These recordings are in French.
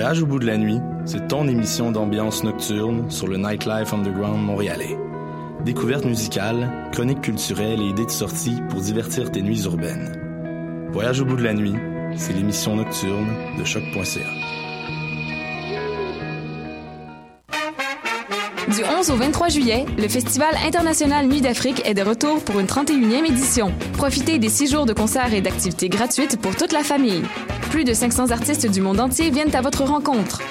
Voyage au bout de la nuit, c'est ton émission d'ambiance nocturne sur le Nightlife Underground montréalais. Découvertes musicales, chroniques culturelles et idées de sortie pour divertir tes nuits urbaines. Voyage au bout de la nuit, c'est l'émission nocturne de choc.ca. Du 11 au 23 juillet, le Festival international Nuit d'Afrique est de retour pour une 31e édition. Profitez des six jours de concerts et d'activités gratuites pour toute la famille. Plus de 500 artistes du monde entier viennent à votre rencontre.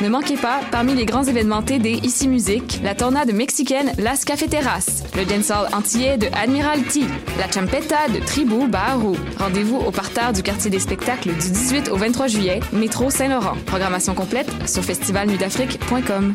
Ne manquez pas, parmi les grands événements TD Ici Musique, la tornade mexicaine Las Cafeteras, le dancehall antillais de Admiralty, la champeta de Tribu Baharou. Rendez-vous au parterre du quartier des spectacles du 18 au 23 juillet, métro Saint-Laurent. Programmation complète sur festivalnuitdafrique.com.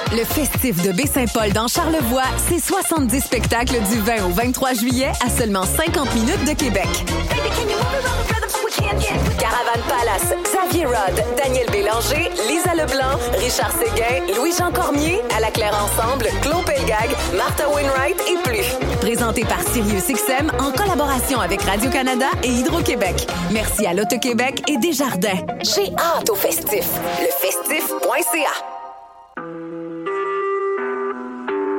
Le festif de Baie-Saint-Paul dans Charlevoix, c'est 70 spectacles du 20 au 23 juillet à seulement 50 minutes de Québec. Caravane Palace, Xavier Rod, Daniel Bélanger, Lisa Leblanc, Richard Séguin, Louis-Jean Cormier, À la Claire Ensemble, Claude Pelgag, Martha Wainwright et plus. Présenté par SiriusXM en collaboration avec Radio-Canada et Hydro-Québec. Merci à l'Auto-Québec et Desjardins. J'ai hâte au festif. Lefestif.ca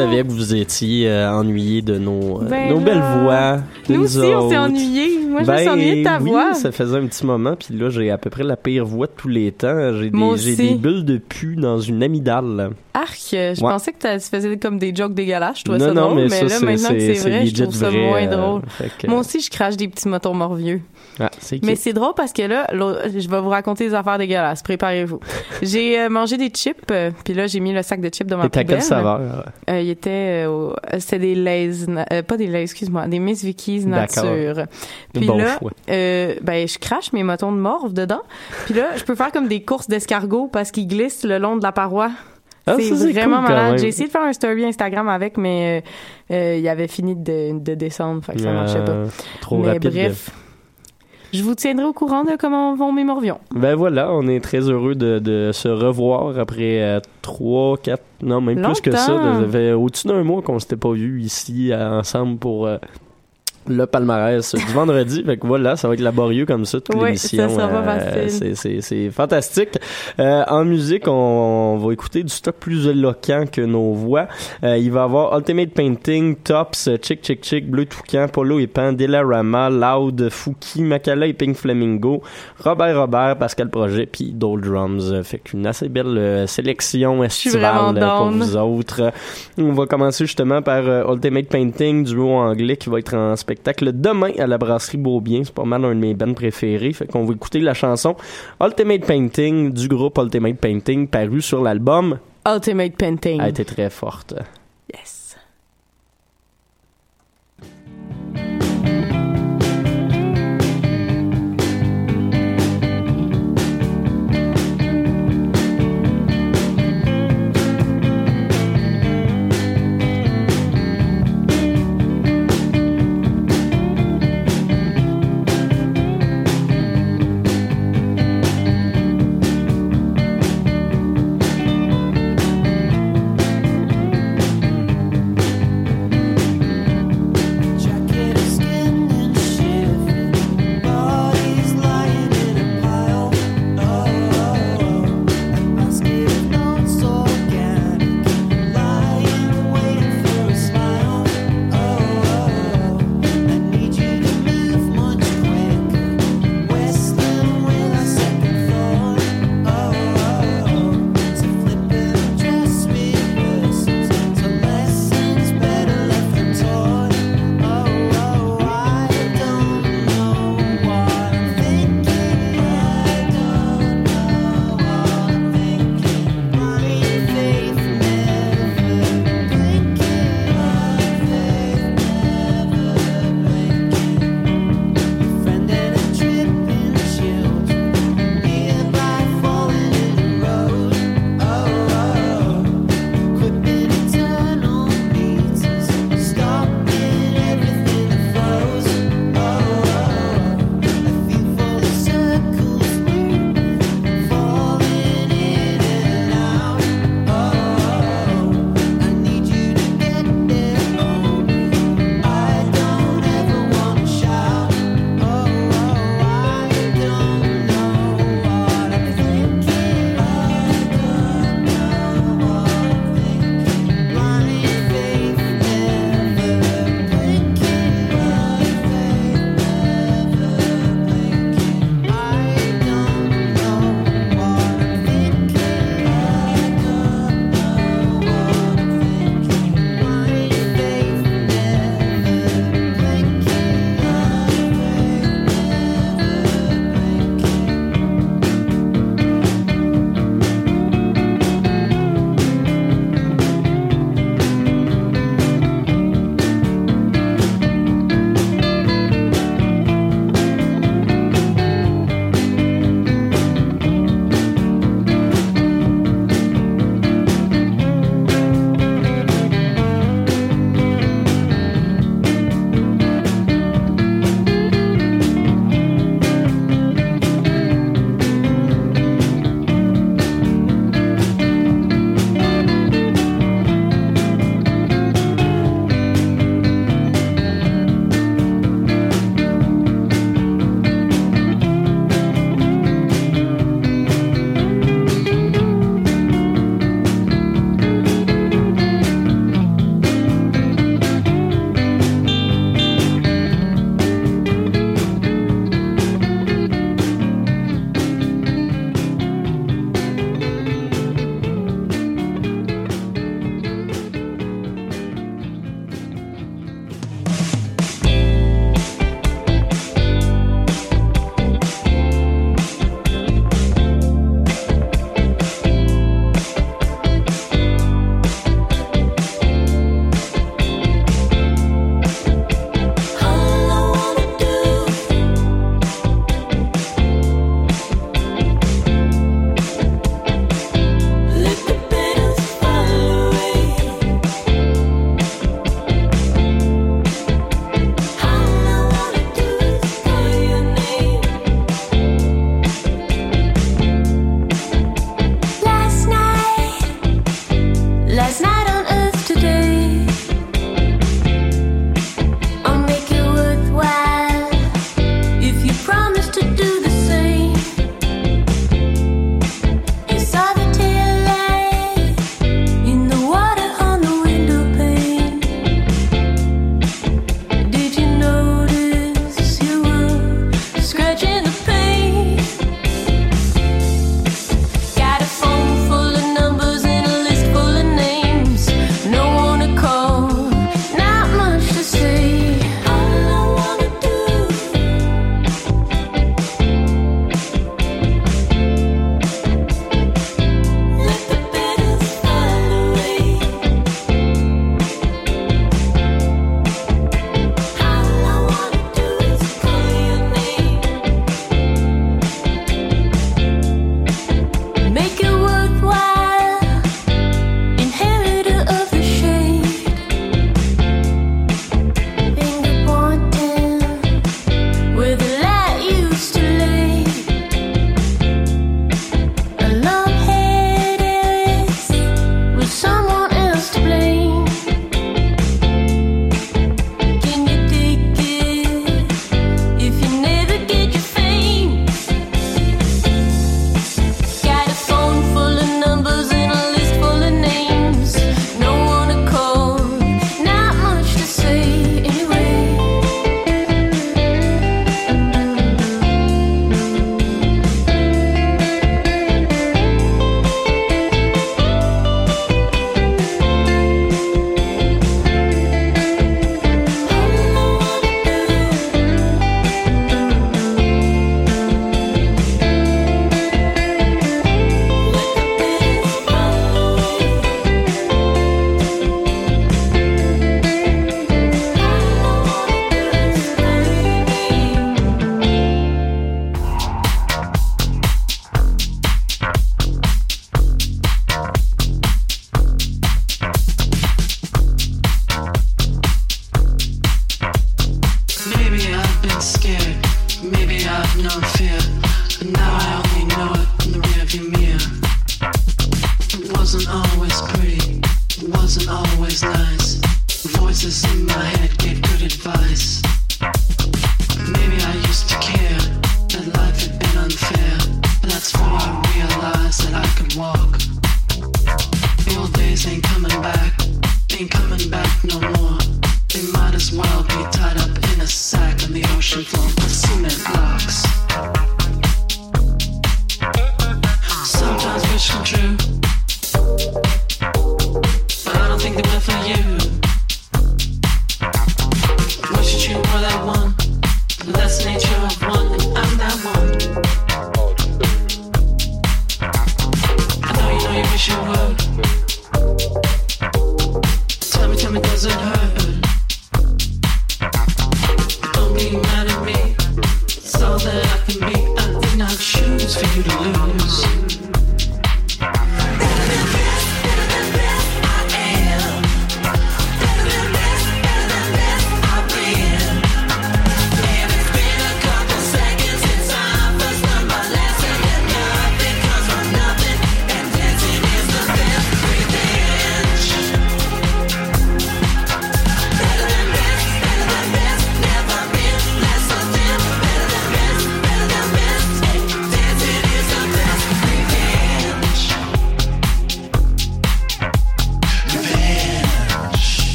Savait que vous étiez euh, ennuyé de nos, euh, Ben nos belles voix. Nous aussi, on s'est autres. Moi, je me Ben suis ennuyée de ta oui, voix. ça faisait un petit moment, puis là, j'ai à peu près la pire voix de tous les temps. J'ai des, bulles de pu dans une amygdale. Arc, euh, je Ouais. pensais que tu faisais comme des jokes dégueulasses. Je trouvais non, ça non, drôle, mais, mais, ça, là, maintenant que c'est, vrai, je trouve ça vrai, moins euh, drôle. que- Moi aussi, je crache des petits motons morvieux. Ah, Mais c'est drôle parce que là, je vais vous raconter des affaires dégueulasses. Préparez-vous. j'ai euh, mangé des chips, euh, puis là, j'ai mis le sac de chips dans ma Et t'as poubelle. quelle saveur? Il était c'était des Lays, pas des Lays, excuse-moi, des Miss Vicky's nature. Puis Bon là, euh, ben je crache mes motons de morve dedans. Puis là, je peux faire comme des courses d'escargot parce qu'ils glissent le long de la paroi. Ah, c'est vraiment cool, malade. J'ai essayé de faire un story Instagram avec, mais euh, euh, il avait fini de, de descendre, fait que ça marchait pas. Trop mais rapide. bref, je vous tiendrai au courant de comment vont mes morvions. Ben voilà, on est très heureux de, de se revoir après euh, trois, quatre, non même plus que ça. Au-dessus d'un mois qu'on s'était pas vu ici euh, ensemble pour euh, le palmarès du vendredi. Fait que voilà, ça va être laborieux comme ça toute Oui, l'émission. ça sera pas Euh, c'est- C'est c'est fantastique. Euh, en musique, on, on va écouter du stock plus éloquent que nos voix. Euh, il va y avoir Ultimate Painting, Tops, Chick Chick Chick, Bleu Toucan, Polo et Pan, Delarama, Loud, Fouki, Makala et Pink Flamingo, Robert Robert, Pascal Projet, puis Dole Drums. Fait qu'une assez belle euh, sélection estivale pour vous autres. On va commencer justement par euh, Ultimate Painting, duo anglais qui va être en spectacle demain à la brasserie Beaubien. C'est pas mal un de mes bands préférés. Fait qu'on va écouter la chanson Ultimate Painting du groupe Ultimate Painting paru sur l'album. Ultimate Painting. A été très forte. Yes.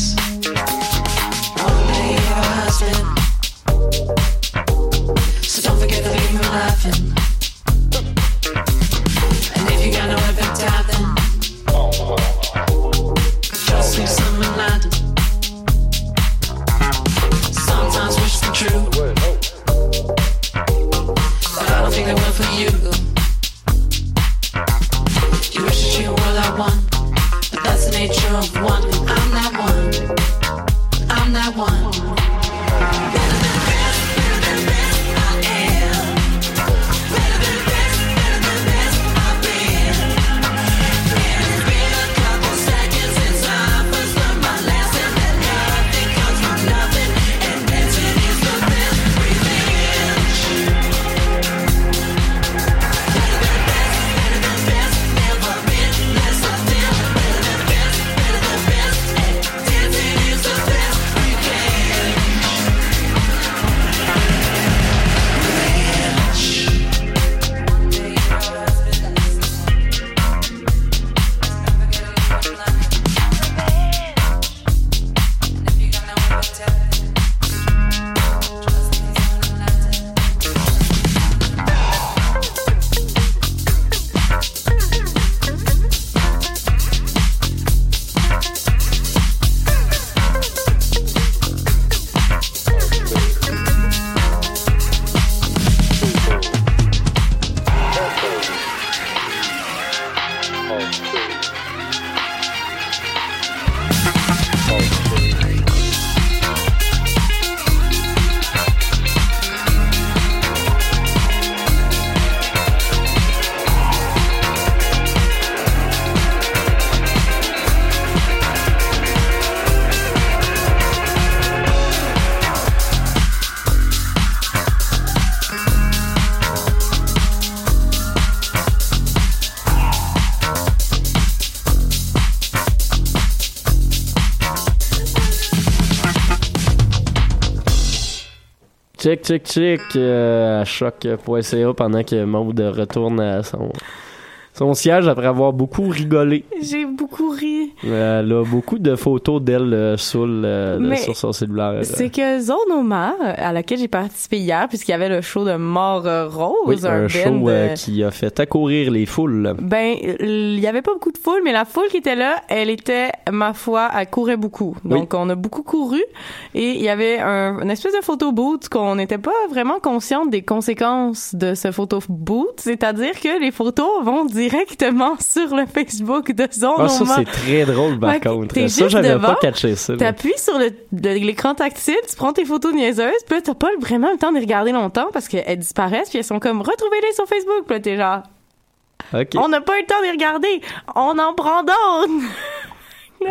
Peace. Check, check euh, à choc.ca pendant que Maud retourne à son, son siège après avoir beaucoup rigolé. J'ai beaucoup ri. Euh, Elle a beaucoup de photos d'elle euh, saoule euh, sur son cellulaire. C'est que Zone Omar, à laquelle j'ai participé hier, puisqu'il y avait le show de Mort euh, Rose, Oui, un show euh, euh, qui a fait accourir les foules. Ben, il y avait pas beaucoup de foule, mais la foule qui était là, elle était, ma foi, elle courait beaucoup. Donc, on a beaucoup couru et il y avait un, une espèce de photo boot qu'on n'était pas vraiment conscient des conséquences de ce photo boot, c'est-à-dire que les photos vont direct directement sur le Facebook de Zone Ah, ça, c'est très drôle, par Ouais, contre. Ça, j'avais pas catché ça. T'appuies sur l'écran tactile, tu prends tes photos niaiseuses, puis là, t'as pas vraiment le temps de les regarder longtemps parce qu'elles disparaissent, puis elles sont comme retrouvez-les sur Facebook, puis là, t'es genre on n'a pas eu le temps de les regarder, on en prend d'autres.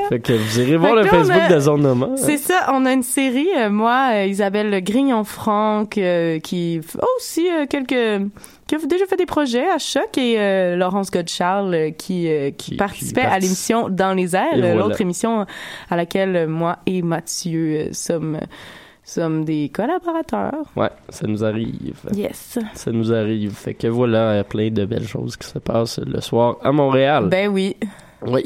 Fait que vous irez voir le là, Facebook a- de Zone. C'est ça, on a une série, euh, moi, euh, Isabelle Grignon-Franck, euh, qui f- aussi euh, quelques qui a déjà fait des projets à Choc et Laurence Godcharles qui, qui, Qui- participait qui à l'émission Dans les airs, voilà. l'autre émission à laquelle moi et Mathieu sommes sommes des collaborateurs. Ouais, ça nous arrive. Yes. Ça nous arrive. Fait que voilà, il y a plein de belles choses qui se passent le soir à Montréal. Ben oui. Oui.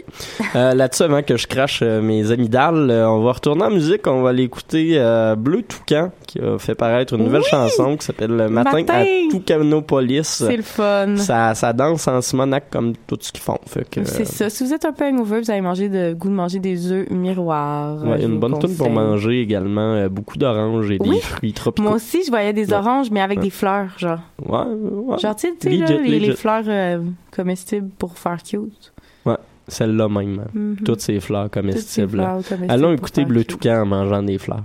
Euh, Là-dessus, avant que je crache euh, mes amygdales, euh, on va retourner en musique. On va aller écouter euh, Bleu Toucan, qui a fait paraître une nouvelle Oui! chanson qui s'appelle Le Matin, Matin! à Toucanopolis. C'est le fun. Ça, ça danse en Simonac comme tout ce qu'ils font. C'est ça. Si vous êtes un peu hangover, vous avez mangé de goût de manger des œufs miroirs. Ouais, une bonne toune pour manger également. beaucoup d'oranges et Oui. des fruits tropicaux. Moi aussi, je voyais des Ouais. oranges, mais avec Ouais. des fleurs, genre. Ouais, ouais. Genre, tu sais, les, les fleurs comestibles pour faire cute. Celle-là même. Mhm. Toutes ces fleurs ces comestibles. fleurs comestibles Allons écouter Bleu. Toucan en mangeant des fleurs.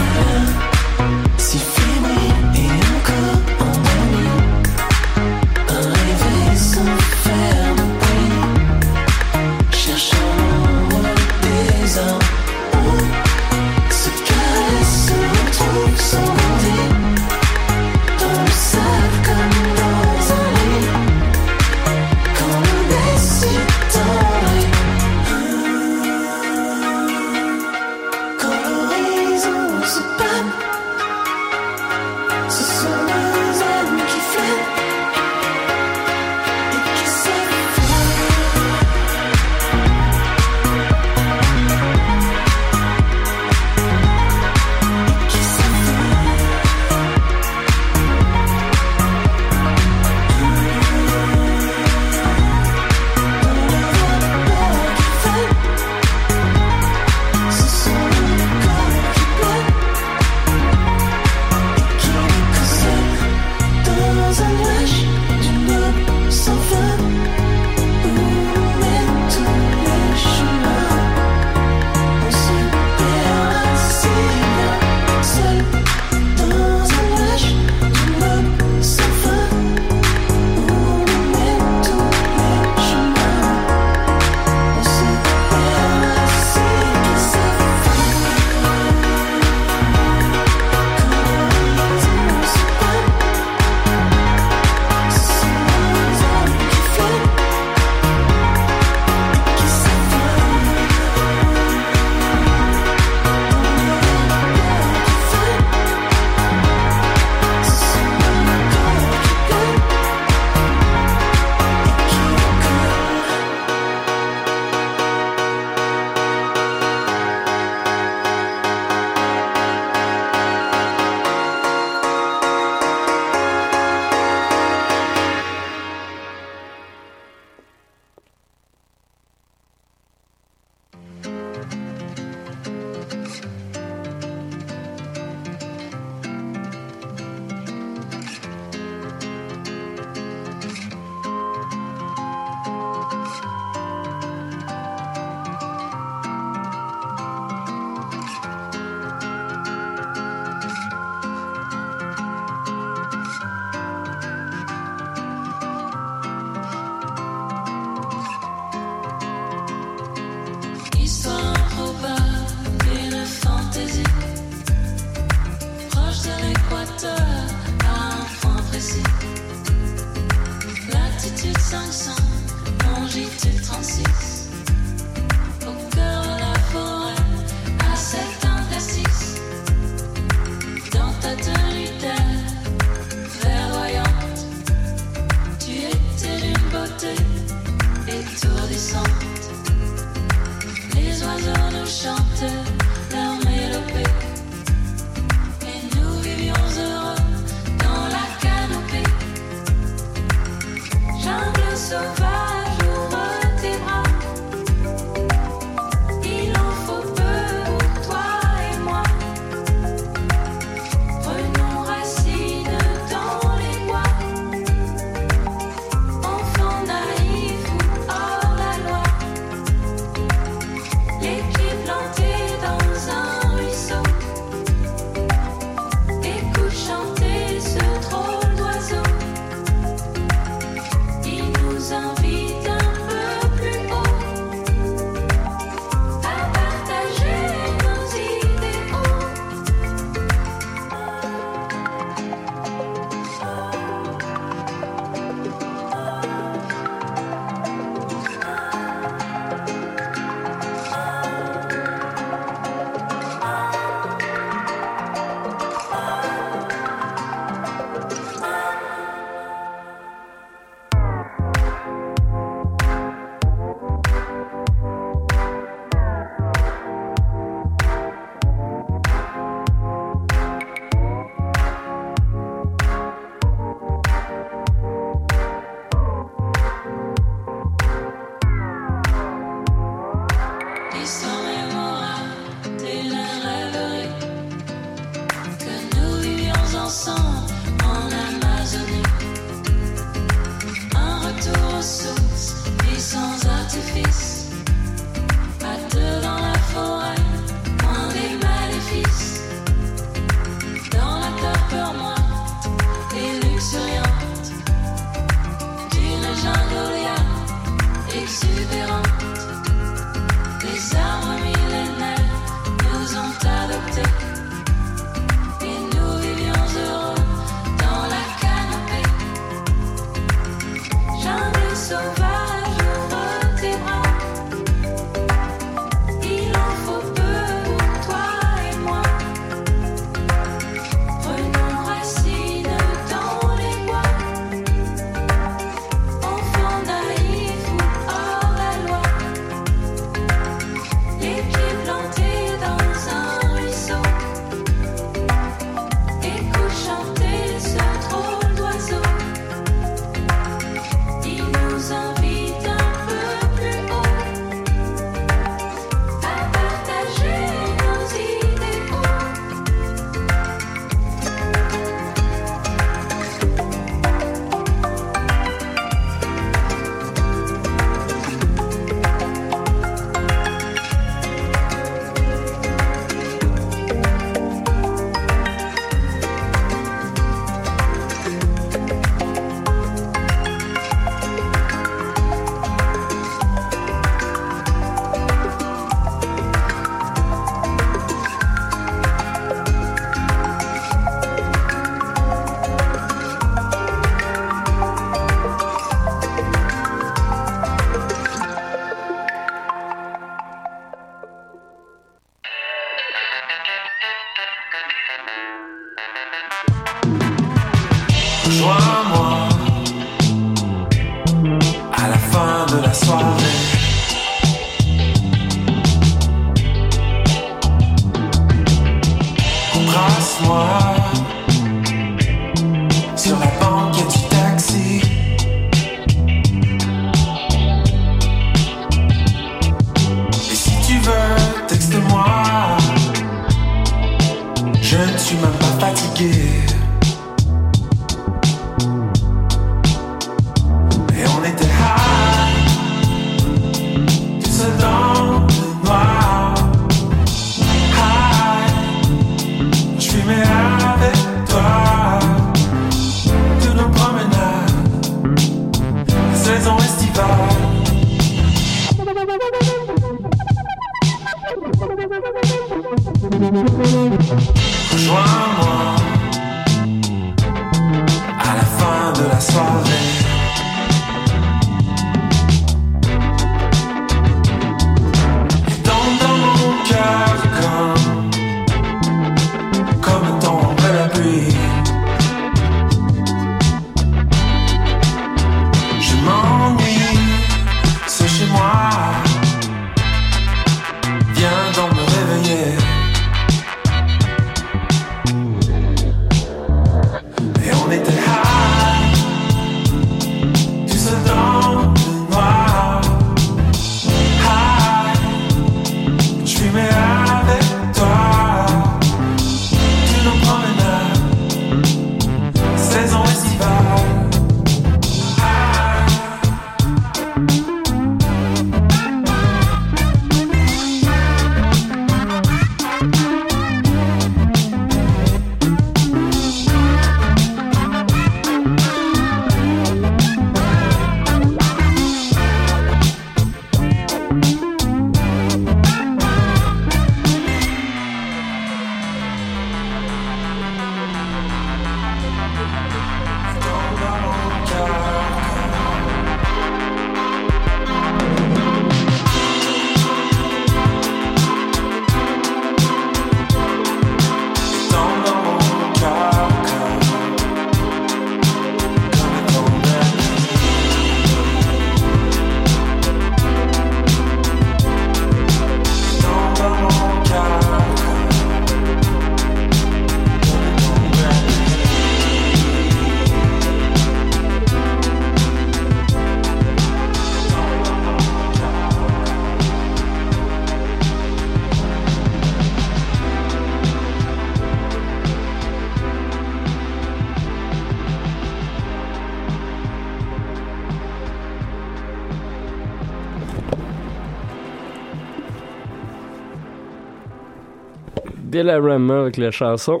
Delarama avec la chanson.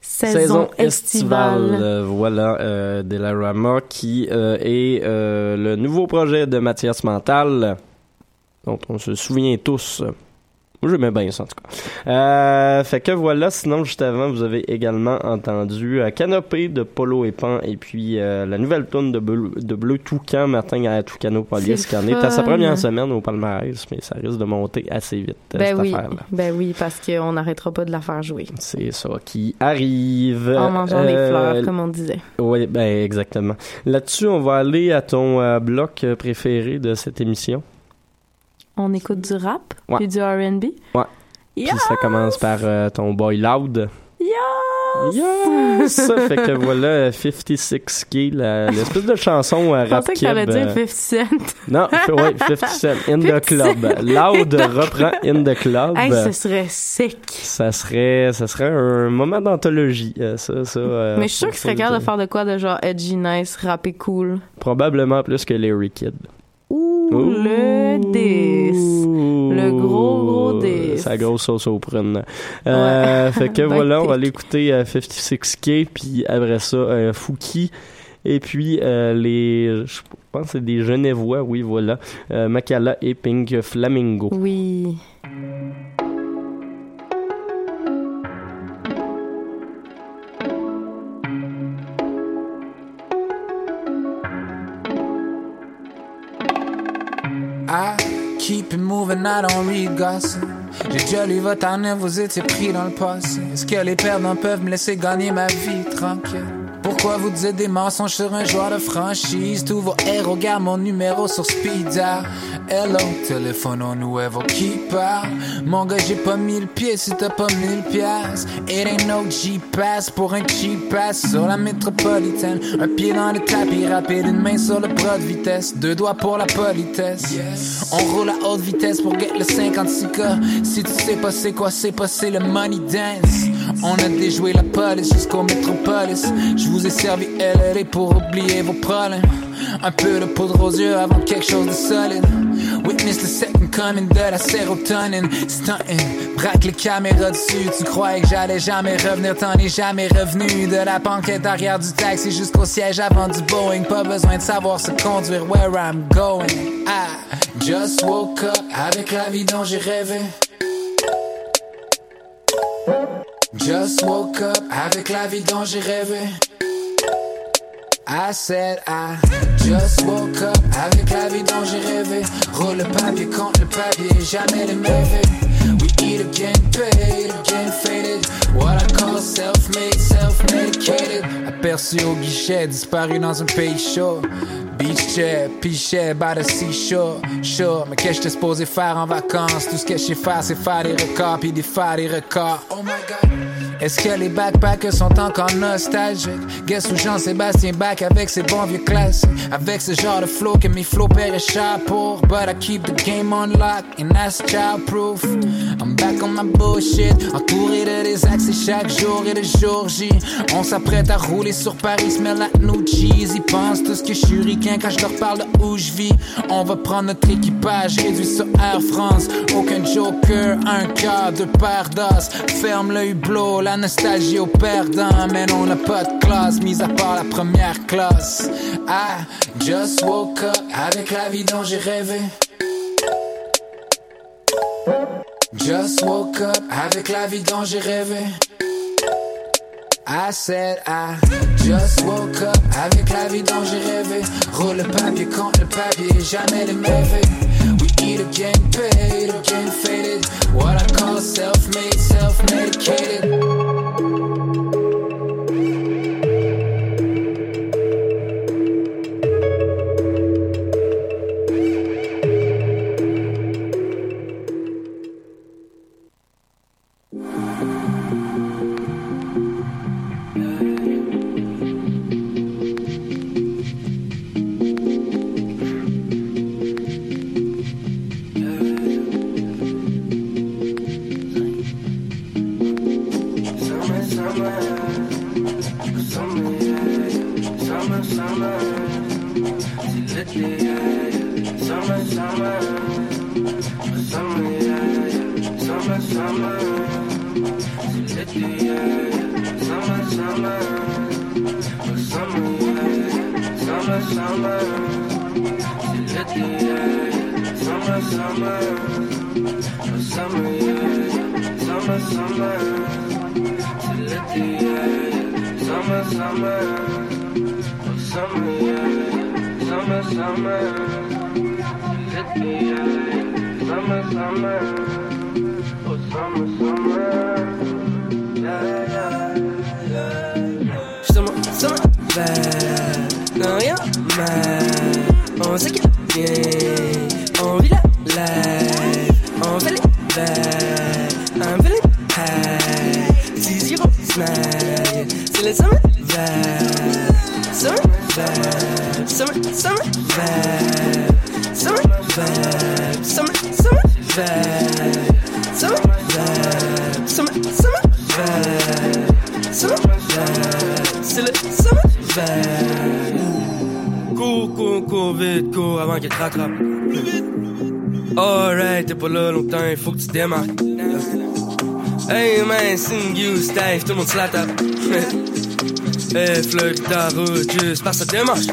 Saison, estivale. Voilà, euh, Delarama qui euh, est euh, le nouveau projet de Mathias Mental, dont on se souvient tous. Moi, j'aimais bien ça, en tout cas. Euh, fait que voilà, sinon, juste avant, vous avez également entendu euh, Canopée de Polo et Pan, et puis euh, la nouvelle tune de Bleu, de Bleu Toucan, Martin à Toucanopolis, C'est qui en est à sa première semaine au palmarès, mais ça risque de monter assez vite, euh, Ben cette oui, affaire-là. ben oui, parce qu'on n'arrêtera pas de la faire jouer. C'est ça qui arrive. En mangeant des fleurs, comme on disait. Oui, ben exactement. Là-dessus, on va aller à ton bloc préféré de cette émission. On écoute du rap, Ouais. puis du R&B. Ouais. Puis ça commence par euh, ton boy Loud. Yes! Yes! fait que voilà, euh, 56 Key, la- l'espèce de chanson euh, Je rap pensais que t'allais keb, dire euh, 50 Cent. Non, ouais, 50 Cent, In the 50 Club. Loud reprend In the Club. Hey, ce serait sick. Ça serait, ça serait un moment d'anthologie, euh, ça, ça. euh, Mais je suis sûr qu'il serait capable le de faire de quoi de genre edgy, nice, rap et cool. Probablement plus que Larry Kidd. Ouh, le 10. Sa grosse sauce aux prunes. Euh, Ouais. fait que voilà, on va aller écouter euh, 56K, puis après ça, euh, Fouki. Et puis, euh, les, je pense que c'est des Genevois, oui, voilà. Euh, Makala et Pink Flamingo. Oui. I keep it moving, I don't read gossip. J'ai déjà lu votre année, vous étiez pris dans le passé. Est-ce que les perdants peuvent me laisser gagner ma vie tranquille? Pourquoi vous dites des mensonges sur un joueur de franchise? Tous vos héros gardent mon numéro sur speed dial. Hello, téléphone au nouveau parle. Mon gars, j'ai pas mis le pied si t'as pas mis le pièce. It ain't no G-Pass pour un cheap pass sur la métropolitaine. Un pied dans le tapis rapide, une main sur le bras de vitesse. Deux doigts pour la politesse. On roule à haute vitesse pour get le 56K. Si tu sais pas c'est quoi, c'est pas c'est le money dance. On a déjoué la police jusqu'au métropolis. Je vous ai servi LLA pour oublier vos problèmes. Un peu de poudre aux yeux avant quelque chose de solide. Witness the second coming de la sérotonine. Stunting, braque les caméras dessus. Tu croyais que j'allais jamais revenir, t'en es jamais revenu. De la banquette arrière du taxi jusqu'au siège avant du Boeing. Pas besoin de savoir se conduire where I'm going. I just woke up avec la vie dont j'ai rêvé. Just woke up avec la vie dont j'ai rêvé. I said I just woke up avec la vie dont j'ai rêvé. Roule le papier contre le papier, jamais les mauvais. We eat again, paid again, faded. What I call self-made, self-medicated. Aperçu au guichet, disparu dans un pays chaud. Beach chair, pichet, by the seashore, sure. Mais qu'est-ce que j'étais supposé faire en vacances? Tout ce que je sais c'est faire des records, puis des faire des records. Oh my god. Est-ce que les backpackers sont encore nostalgiques? Guess où Jean-Sébastien back avec ses bons vieux classiques? Avec ce genre de flow que mes paieraient cher pour. But I keep the game on lock and that's child-proof. I'm back on my bullshit, entouré de des accès chaque jour et de jour J. On s'apprête à rouler sur Paris, smell like new cheese. Ils pensent tout ce que je suis quand je leur parle de où je vis. On va prendre notre équipage, réduit sur Air France. Aucun joker, un quart, deux paires. Ferme le hublot, la nostalgie au perdant. Mais on n'a pas de classe, mis à part la première classe. I just woke up avec la vie dont j'ai rêvé. Just woke up avec la vie dont j'ai rêvé. I said I just woke up avec la vie dont j'ai rêvé. Roule le papier contre le papier, jamais les mauvais. We either getting paid or getting faded. What I call self-made, self-medicated. summer, yeah, yeah. Summer, summer. Let me, yeah, yeah. Summer, summer. Oh, summer, yeah, yeah. Summer, summer. Let me, yeah, yeah. Summer, summer. Oh, summer, yeah, yeah. Summer, summer. Let me, yeah, yeah. Summer, summer. Oh, summer, yeah, yeah. Summer, summer. Let me, yeah, yeah. Vibe. Non, rien mal. On sait qu'il vient. On vite, cours avant qu'il te rattrape. Alright, t'es pas là longtemps, il faut que tu démarques. Hey man, sing you Steve, tout le monde se la tape. Hey, fleur ta route, juste par sa démarche.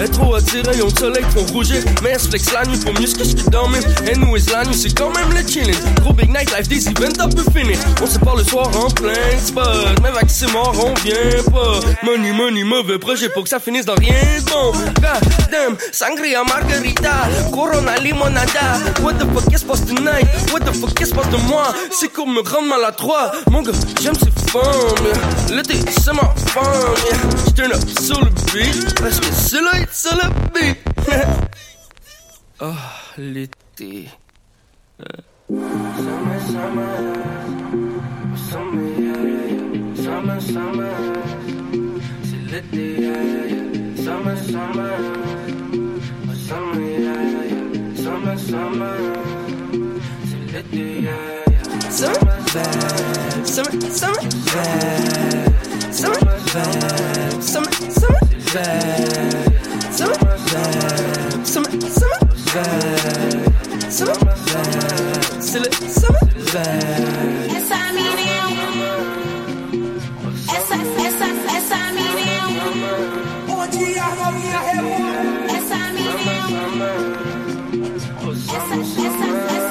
Est trop attirée, rayons de soleil trop rougir. Mais flex la nuit pour mieux que je qui dormir. Anyways, la nuit c'est quand même le chilling. Gros big night life, des events à peu finir. On se parle le soir en plein spot. Mais vac c'est mort, on vient pas. Money, money, mauvais projet pour que ça finisse dans rien de bon. Sangria, margarita, corona, limonada. What the fuck is passe tonight? What the fuck is passe de moi? C'est pour me rendre maladroit. Mon gars, j'aime ces femmes. L'été, c'est ma femme. J'turn up beat. Parce que c'est le beat. oh, l'été. Summer, summer, summer, yeah. summer, summer, c'est yeah, yeah. summer, summer, summer, yeah, yeah. summer, summer, c'est l'été, yeah, yeah. summer summer, summer vibe, summer, vibe, summer, summer, vibe, summer, vibe, summer, summer, vibe, summer, vibe, still it, summer, vibe. Yes, I mean it. Yes, I, yes, I, yes, I mean it. Oh, yeah, oh, yeah, oh. Yes, I mean it. Yes, I, yes, I, yes.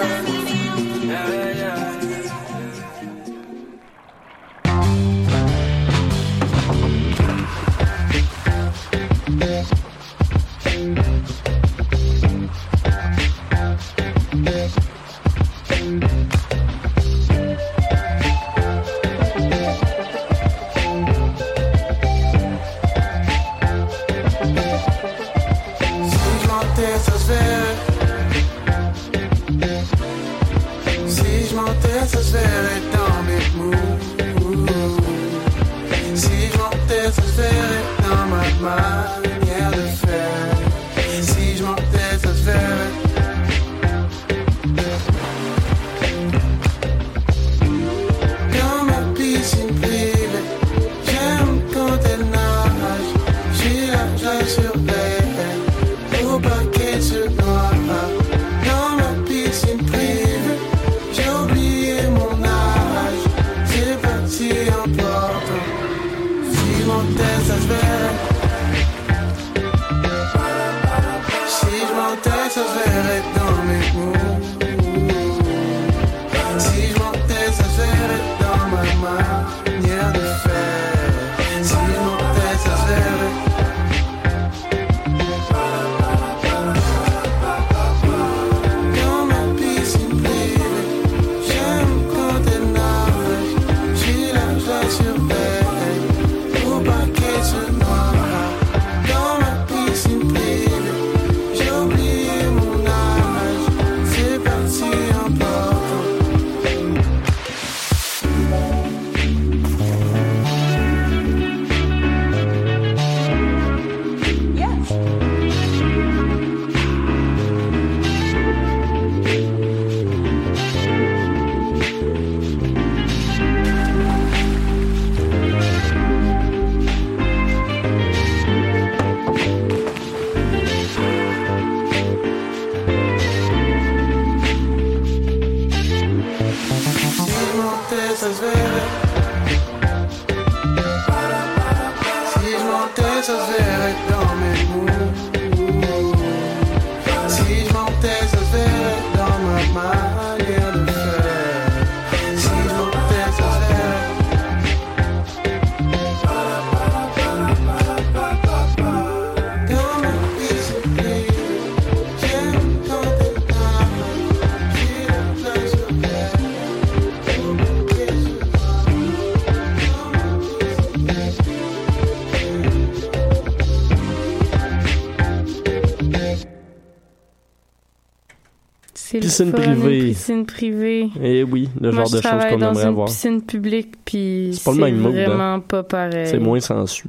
Piscine fun, privée. une Piscine privée. Eh oui, le Moi, genre de choses qu'on dans aimerait une avoir. piscine publique, puis C'est pas le même mood, hein. vraiment pas pareil. C'est moins sensu.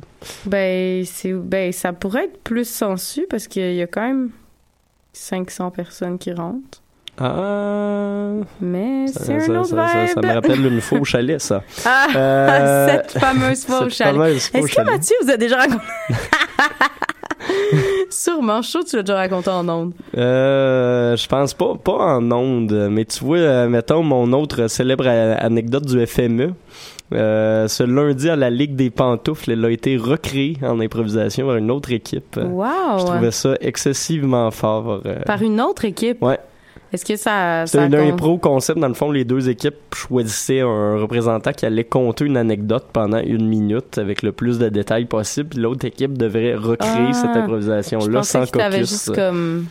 Ben, c'est, ben, ça pourrait être plus sensu parce qu'il y a quand même 500 personnes qui rentrent. Ah. Mais c'est ça- un autre ça- ça- me rappelle une fois au chalet, ça. Ah, Euh, cette fameuse fois au chalet. Est-ce que. Mathieu vous a déjà raconté? Sûrement, je suis sûre que tu l'as déjà raconté en ondes. Euh, je pense pas, pas en ondes, mais tu vois, euh, mettons mon autre célèbre anecdote du FME. Euh, ce lundi à la Ligue des pantoufles, elle a été recréée en improvisation par une autre équipe. Wow! Je trouvais ça excessivement fort. euh. Par une autre équipe? Ouais. Est-ce que ça. C'était ça un impro concept. Dans le fond, les deux équipes choisissaient un représentant qui allait compter une anecdote pendant une minute avec le plus de détails possible. Puis l'autre équipe devrait recréer Ah, cette improvisation-là sans que caucus. juste comme.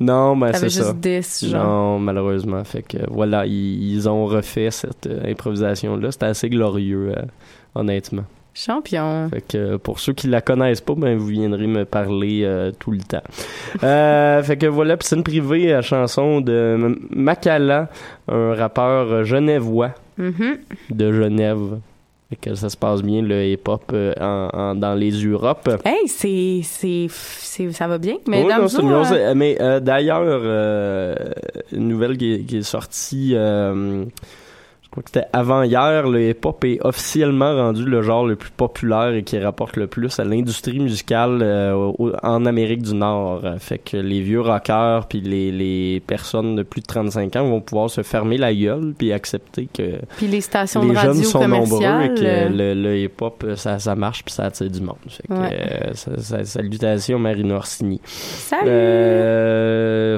Non, ben T'avais c'est ça. juste 10, genre. Non, malheureusement. Fait que voilà, ils, ils ont refait cette euh, improvisation-là. C'était assez glorieux, euh, honnêtement. Champion. Fait que euh, pour ceux qui la connaissent pas, ben vous viendrez me parler euh, tout le temps. Euh, fait que voilà, piscine privée, à chanson de M- Makala, un rappeur genevois Mhm. de Genève. Fait que ça se passe bien le hip-hop en, en- dans les Europes. Hey, c'est, ça va bien. Oui, non, Mais euh, d'ailleurs, une nouvelle qui est, qui est sortie, crois que c'était avant-hier, le hip-hop est officiellement rendu le genre le plus populaire et qui rapporte le plus à l'industrie musicale euh, en Amérique du Nord. Fait que les vieux rockers puis les, les personnes de plus de 35 ans vont pouvoir se fermer la gueule puis accepter que Puis les stations les de radio jeunes sont nombreux et que euh, le, le hip-hop, ça, ça marche puis ça attire du monde. Fait que, Ouais. euh, ça- ça- salutations Marina Orsini. Salut!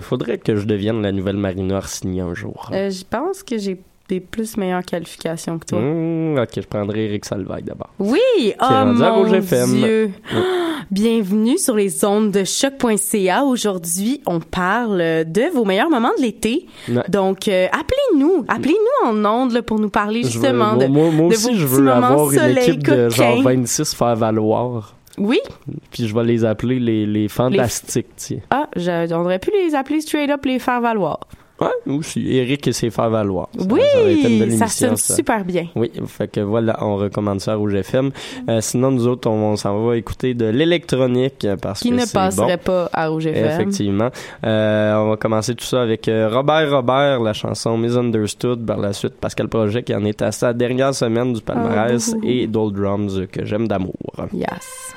Faudrait que je devienne la nouvelle Marina Orsini un jour. je pense que j'ai des plus meilleures qualifications que toi. Mmh, ok, je prendrai Eric Salvaille d'abord. Oui! Oh mon. Dieu! Bienvenue sur les ondes de choc.ca. Aujourd'hui, on parle de vos meilleurs moments de l'été. Ouais. Donc, euh, appelez-nous. Appelez-nous en ondes là, pour nous parler Je veux- justement moi, de, moi, de aussi, vos je veux avoir une équipe de genre coquins. 26 faire valoir. Oui? Puis je vais les appeler les, les fantastiques, tiens. Ah, aurait pu les appeler straight up les faire valoir. Ouais, aussi. Eric et ses faire valoir. Oui! ça sonne super bien. Oui, fait que voilà, on recommande ça à Rouge FM. Euh, sinon, nous autres, on, on s'en va écouter de l'électronique euh, parce Qui que ne passerait bon. pas à Rouge FM. Effectivement. Euh, on va commencer tout ça avec Robert Robert, la chanson Misunderstood. Par la suite, Pascal Projet qui en est à sa dernière semaine du palmarès bouhou. et Doldrums que j'aime d'amour. Yes.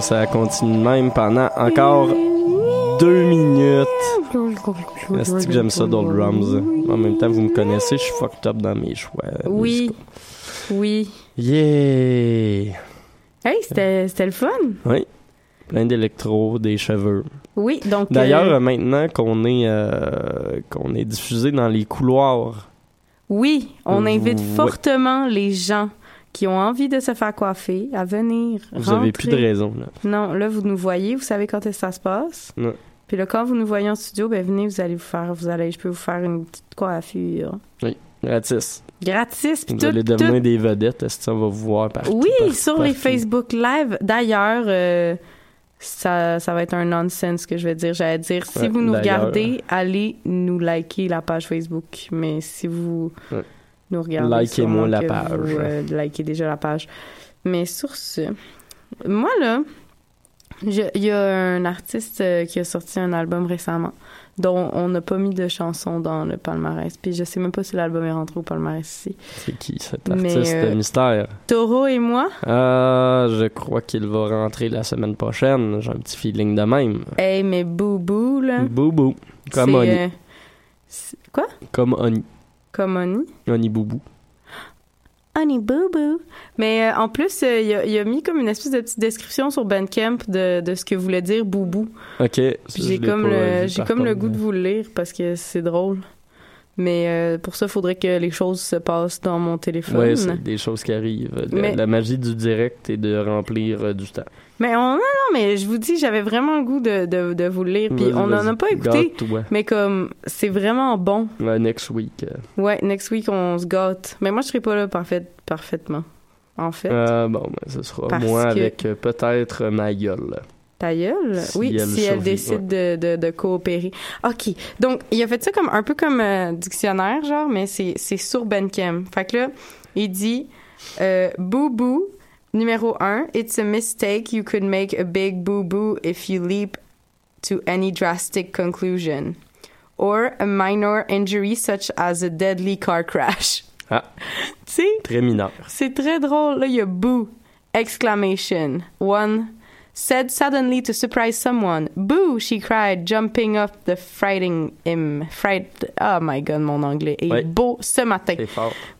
Ça continue même pendant encore deux minutes. Est-ce que j'aime ça, Drums? En même temps, vous me connaissez, je suis fucked up dans mes choix. Oui. Oui. Yeah! Hey, c'était le fun. Oui. Plein d'électro, des cheveux. Oui, donc. D'ailleurs, euh, euh, maintenant qu'on est, euh, qu'on est diffusé dans les couloirs, oui, on invite fortement les gens qui ont envie de se faire coiffer à venir. vous avez plus de rentrer. raison. Là. Non, là, vous nous voyez, vous savez quand est-ce que ça se passe. Ouais. Puis là, quand vous nous voyez en studio, ben venez, vous allez vous faire, vous allez, je peux vous faire une petite coiffure. Oui, gratis. Gratis, puis Vous tout, allez tout- devenir des vedettes. Est-ce que on va vous voir partout? Oui, partout, sur les. Facebook Live. D'ailleurs, euh, ça, ça va être un nonsense que je vais dire. J'allais dire, si Ouais, vous nous regardez, allez nous liker la page Facebook. Mais si vous Ouais. Nous regardez, Likez-moi la page. Vous, euh, likez déjà la page. Mais sur ce, moi là, il y a un artiste euh, qui a sorti un album récemment dont on n'a pas mis de chanson dans le palmarès. Puis je sais même pas si l'album est rentré au palmarès ici. C'est qui cet artiste euh, mystère? Taureau et moi, Ah, je crois qu'il va rentrer la semaine prochaine. J'ai un petit feeling de même. hey, mais boubou là. Boubou. Comme Oni. euh, quoi? Comme Oni. Comme Oni? Oni Boubou. Honey Boo Boo. Mais euh, en plus, euh, il a, il a mis comme une espèce de petite description sur Bandcamp de, de ce que voulait dire Boubou. Ok. J'ai comme, pas le, vu, j'ai comme le goût de vous le lire parce que c'est drôle. Mais euh, pour ça, il faudrait que les choses se passent dans mon téléphone. Ouais, c'est des choses qui arrivent. La, Mais- la magie du direct est de remplir euh, du temps. mais on, non, non, mais je vous dis, j'avais vraiment le goût de, de, de vous le lire. Puis on n'en a pas écouté. Mais comme, c'est vraiment bon. Ouais, next week. euh. Ouais, next week, on se gâte. Mais moi, je serai pas là parfait, parfaitement. En fait. Euh, bon, ben, ce sera Parce moi que- avec euh, peut-être ma gueule. Ta gueule? Si oui, elle si elle décide de, de, de coopérer. OK. Donc, il a fait ça comme un peu comme euh, dictionnaire, genre, mais c'est, c'est sur Bandcamp. Fait que là, il dit euh, Boo-boo, numéro 1, It's a mistake. You could make a big boo-boo if you leap to any drastic conclusion. Or a minor injury such as a deadly car crash. Ah, Tu sais? très mineur. C'est très drôle. Là, il y a boo! Exclamation. One said suddenly to surprise someone. Boo! She cried, jumping up the frighting him. Um, fright. Oh my god, mon anglais est Ouais. beau ce matin.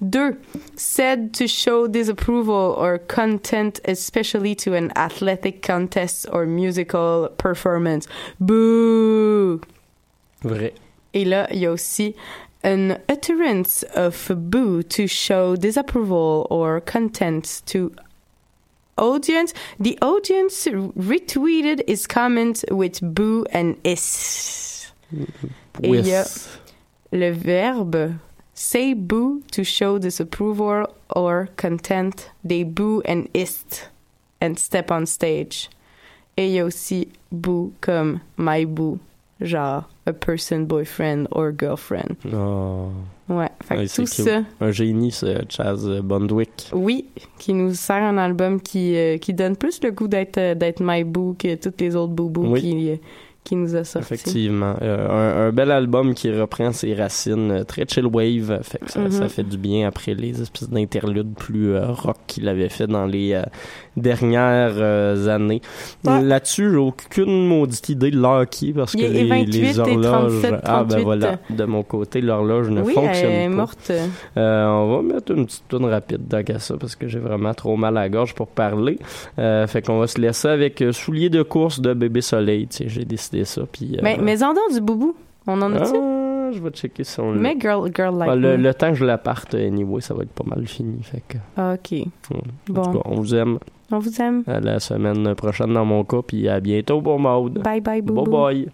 Deux, said to show disapproval or content, especially to an athletic contest or musical performance. Boo! Vrai. Et là, il y a aussi an utterance of boo to show disapproval or content to audience. The audience retweeted his comment with boo and is. Et il y a le verbe say boo to show disapproval or content. They boo and ist and step on stage. Et il y a aussi boo comme my boo, genre a person, boyfriend or girlfriend. Oh. Ouais, fait que Ouais, tout cute. ça, Un génie, ce Chaz Bondwick. oui, qui nous sert un album qui, euh, qui donne plus le goût d'être euh, d'être my boo que tous les autres boubous Oui. qui, euh, qui nous a sortis. Effectivement. Euh, un, un bel album qui reprend ses racines euh, très chill wave. Fait que ça, Mhm. ça fait du bien après les espèces d'interludes plus euh, rock qu'il avait fait dans les euh, dernières années. Ouais. Là-dessus, j'ai aucune maudite idée de l'heure qui est parce que les, 28 les et horloges. 37, ah, ben 38. voilà. De mon côté, l'horloge ne oui, fonctionne elle est pas. morte. Euh, on va mettre une petite tourne rapide dans ça parce que j'ai vraiment trop mal à la gorge pour parler. Fait qu'on va se laisser avec Souliers de course de Bébé Soleil. J'ai décidé ça. Puis, euh, Mais, mais en dehors du boubou, on en a-tu? ah, je vais checker si on. Mais girl, girl like Ah, le, me. le temps que je la parte, anyway, ça va être pas mal fini. Fait que, Ah, OK. ouais. En Bon. tout cas, on vous aime. On vous aime. À la semaine prochaine dans mon cas, puis à bientôt pour Maude. Bye bye, boubou. Bye bye.